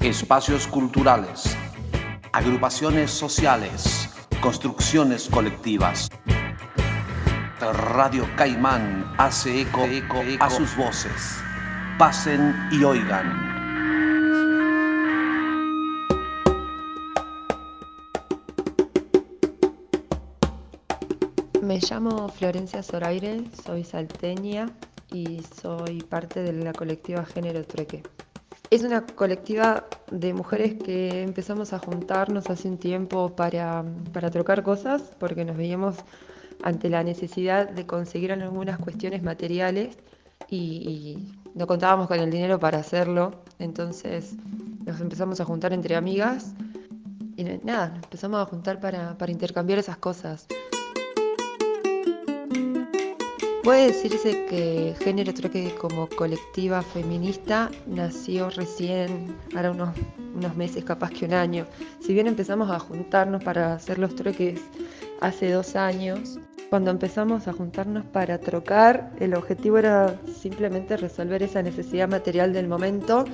espacios culturales, agrupaciones sociales, construcciones colectivas. Radio Caimán hace eco, a sus voces. Pasen y oigan. Me llamo Florencia Zoraire, soy salteña y soy parte de la colectiva Género Trueque. Es una colectiva de mujeres que empezamos a juntarnos hace un tiempo para, para trocar cosas, porque nos veíamos ante la necesidad de conseguir algunas cuestiones materiales y, no contábamos con el dinero para hacerlo. Entonces nos empezamos a juntar entre amigas y nada, nos empezamos a juntar para, para intercambiar esas cosas. Puede decirse que Género Trueque como colectiva feminista nació recién, ahora unos, unos meses, capaz que un año. Si bien empezamos a juntarnos para hacer los trueques hace dos años, cuando empezamos a juntarnos para trocar, el objetivo era simplemente resolver esa necesidad material del momento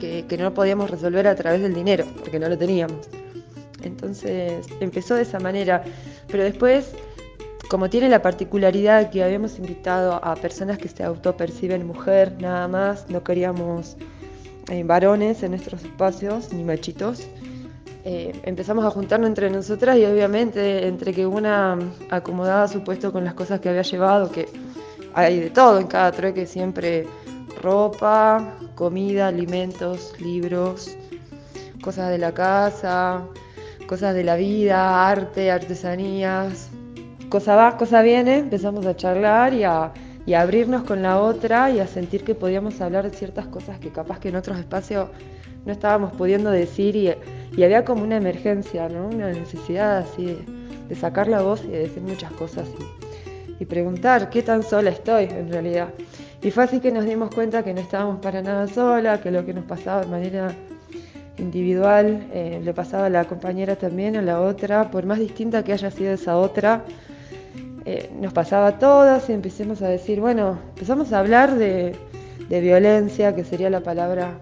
que, que no podíamos resolver a través del dinero, porque no lo teníamos. Entonces empezó de esa manera, pero después como tiene la particularidad que habíamos invitado a personas que se autoperciben mujer nada más, no queríamos eh, varones en nuestros espacios, ni machitos, eh, empezamos a juntarnos entre nosotras y obviamente entre que una acomodaba su puesto con las cosas que había llevado, que hay de todo en cada trueque, siempre ropa, comida, alimentos, libros, cosas de la casa, cosas de la vida, arte, artesanías, cosa va, cosa viene, empezamos a charlar y a, abrirnos con la otra y a sentir que podíamos hablar de ciertas cosas que capaz que en otros espacios no estábamos pudiendo decir y, había como una emergencia, ¿no? una necesidad así de, sacar la voz y de decir muchas cosas y, preguntar qué tan sola estoy en realidad. Y fue así que nos dimos cuenta que no estábamos para nada sola, que lo que nos pasaba de manera individual eh, le pasaba a la compañera también, a la otra, por más distinta que haya sido esa otra, eh, nos pasaba a todas y empecemos a decir, bueno, empezamos a hablar de, violencia, que sería la palabra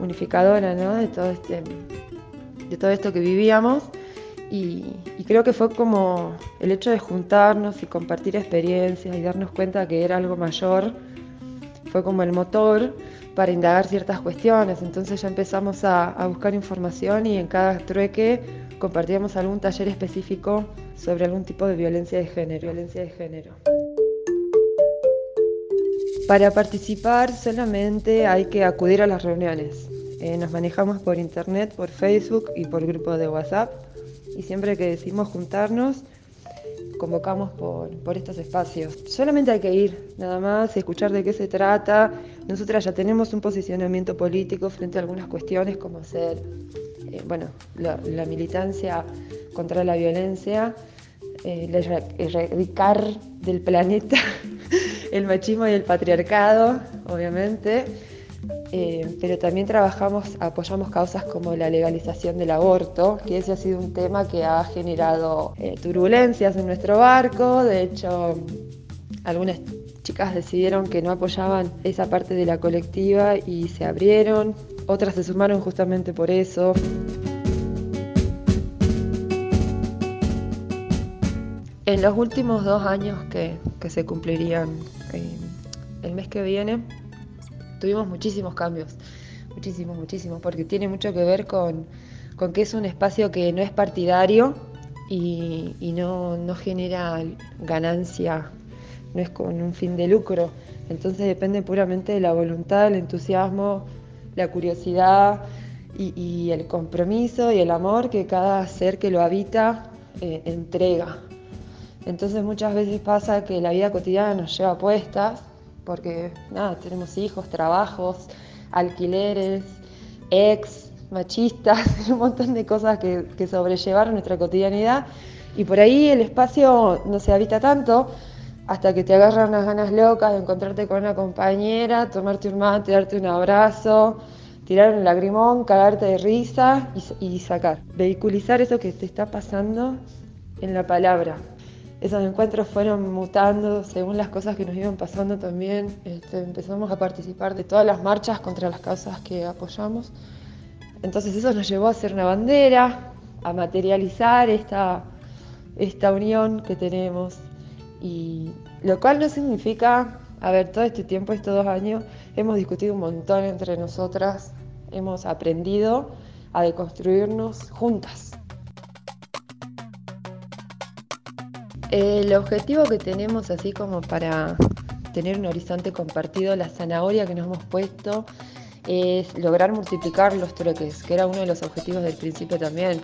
unificadora ¿no? de, todo este, de todo esto que vivíamos. Y, y, creo que fue como el hecho de juntarnos y compartir experiencias y darnos cuenta que era algo mayor, fue como el motor para indagar ciertas cuestiones. Entonces ya empezamos a, a buscar información y en cada trueque compartíamos algún taller específico sobre algún tipo de violencia de género. Violencia de género. Para participar solamente hay que acudir a las reuniones. Eh, nos manejamos por internet, por Facebook y por grupo de WhatsApp. Y siempre que decimos juntarnos, convocamos por, por, estos espacios. Solamente hay que ir, nada más, escuchar de qué se trata. Nosotras ya tenemos un posicionamiento político frente a algunas cuestiones como ser, eh, bueno, la, militancia contra la violencia, eh, erradicar del planeta el machismo y el patriarcado, obviamente, eh, pero también trabajamos, apoyamos causas como la legalización del aborto, que ese ha sido un tema que ha generado turbulencias en nuestro barco, de hecho algunas chicas decidieron que no apoyaban esa parte de la colectiva y se abrieron, otras se sumaron justamente por eso. En los últimos dos años que, se cumplirían eh, el mes que viene, tuvimos muchísimos cambios, muchísimos, muchísimos, porque tiene mucho que ver con, que es un espacio que no es partidario y, no, no, genera ganancia, no es con un fin de lucro. Entonces depende puramente de la voluntad, el entusiasmo, la curiosidad y, el compromiso y el amor que cada ser que lo habita eh, entrega entonces muchas veces pasa que la vida cotidiana nos lleva puestas, porque nada, tenemos hijos, trabajos, alquileres, ex, machistas, un montón de cosas que, que sobrellevaron nuestra cotidianidad. Y por ahí el espacio no se habita tanto hasta que te agarran unas ganas locas de encontrarte con una compañera, tomarte un mate, darte un abrazo, tirar un lagrimón, cagarte de risa y, sacar. Vehiculizar eso que te está pasando en la palabra esos encuentros fueron mutando según las cosas que nos iban pasando también. Este, empezamos a participar de todas las marchas contra las causas que apoyamos Entonces eso nos llevó a hacer una bandera, a materializar esta, esta unión que tenemos. Y lo cual no significa, a ver, todo este tiempo, estos dos años, hemos discutido un montón entre nosotras, hemos aprendido a deconstruirnos juntas. El objetivo que tenemos así como para tener un horizonte compartido, la zanahoria que nos hemos puesto, es lograr multiplicar los trueques, que era uno de los objetivos del principio también.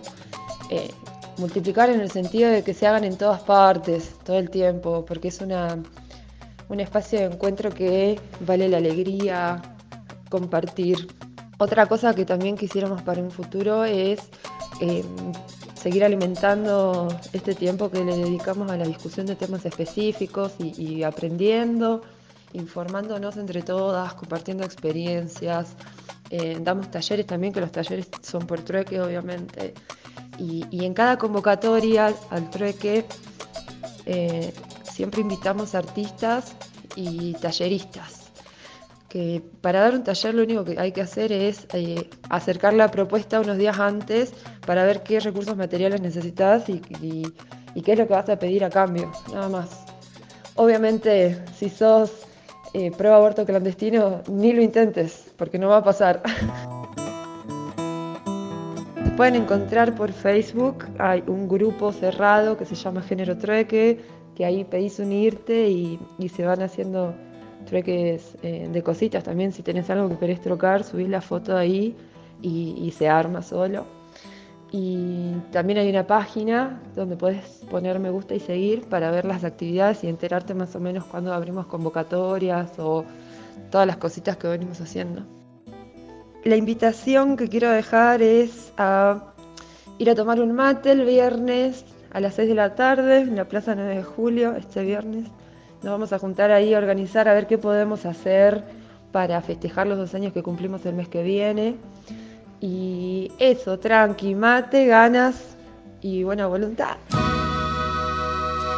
Eh, multiplicar en el sentido de que se hagan en todas partes, todo el tiempo, porque es una, un espacio de encuentro que vale la alegría, compartir. Otra cosa que también quisiéramos para un futuro es eh, seguir alimentando este tiempo que le dedicamos a la discusión de temas específicos y, aprendiendo, informándonos entre todas, compartiendo experiencias. Eh, damos talleres también, que los talleres son por trueque, obviamente. Y, en cada convocatoria al trueque eh, siempre invitamos artistas y talleristas que para dar un taller lo único que hay que hacer es eh, acercar la propuesta unos días antes para ver qué recursos materiales necesitas y, qué es lo que vas a pedir a cambio, nada más. Obviamente, si sos eh, pro aborto clandestino, ni lo intentes, porque no va a pasar. Pueden encontrar por Facebook, hay un grupo cerrado que se llama Género Trueque, que ahí pedís unirte y se van haciendo trueques eh, de cositas también. Si tenés algo que querés trocar, subís la foto ahí y, se arma solo. Y también hay una página donde puedes poner me gusta y seguir para ver las actividades y enterarte más o menos cuando abrimos convocatorias o todas las cositas que venimos haciendo. La invitación que quiero dejar es a ir a tomar un mate el viernes a las 6 de la tarde en la Plaza 9 de Julio, este viernes. Nos vamos a juntar ahí a organizar a ver qué podemos hacer para festejar los dos años que cumplimos el mes que viene. Y eso, tranqui, mate, ganas y buena voluntad.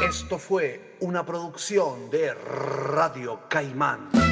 Esto fue una producción de Radio Caimán.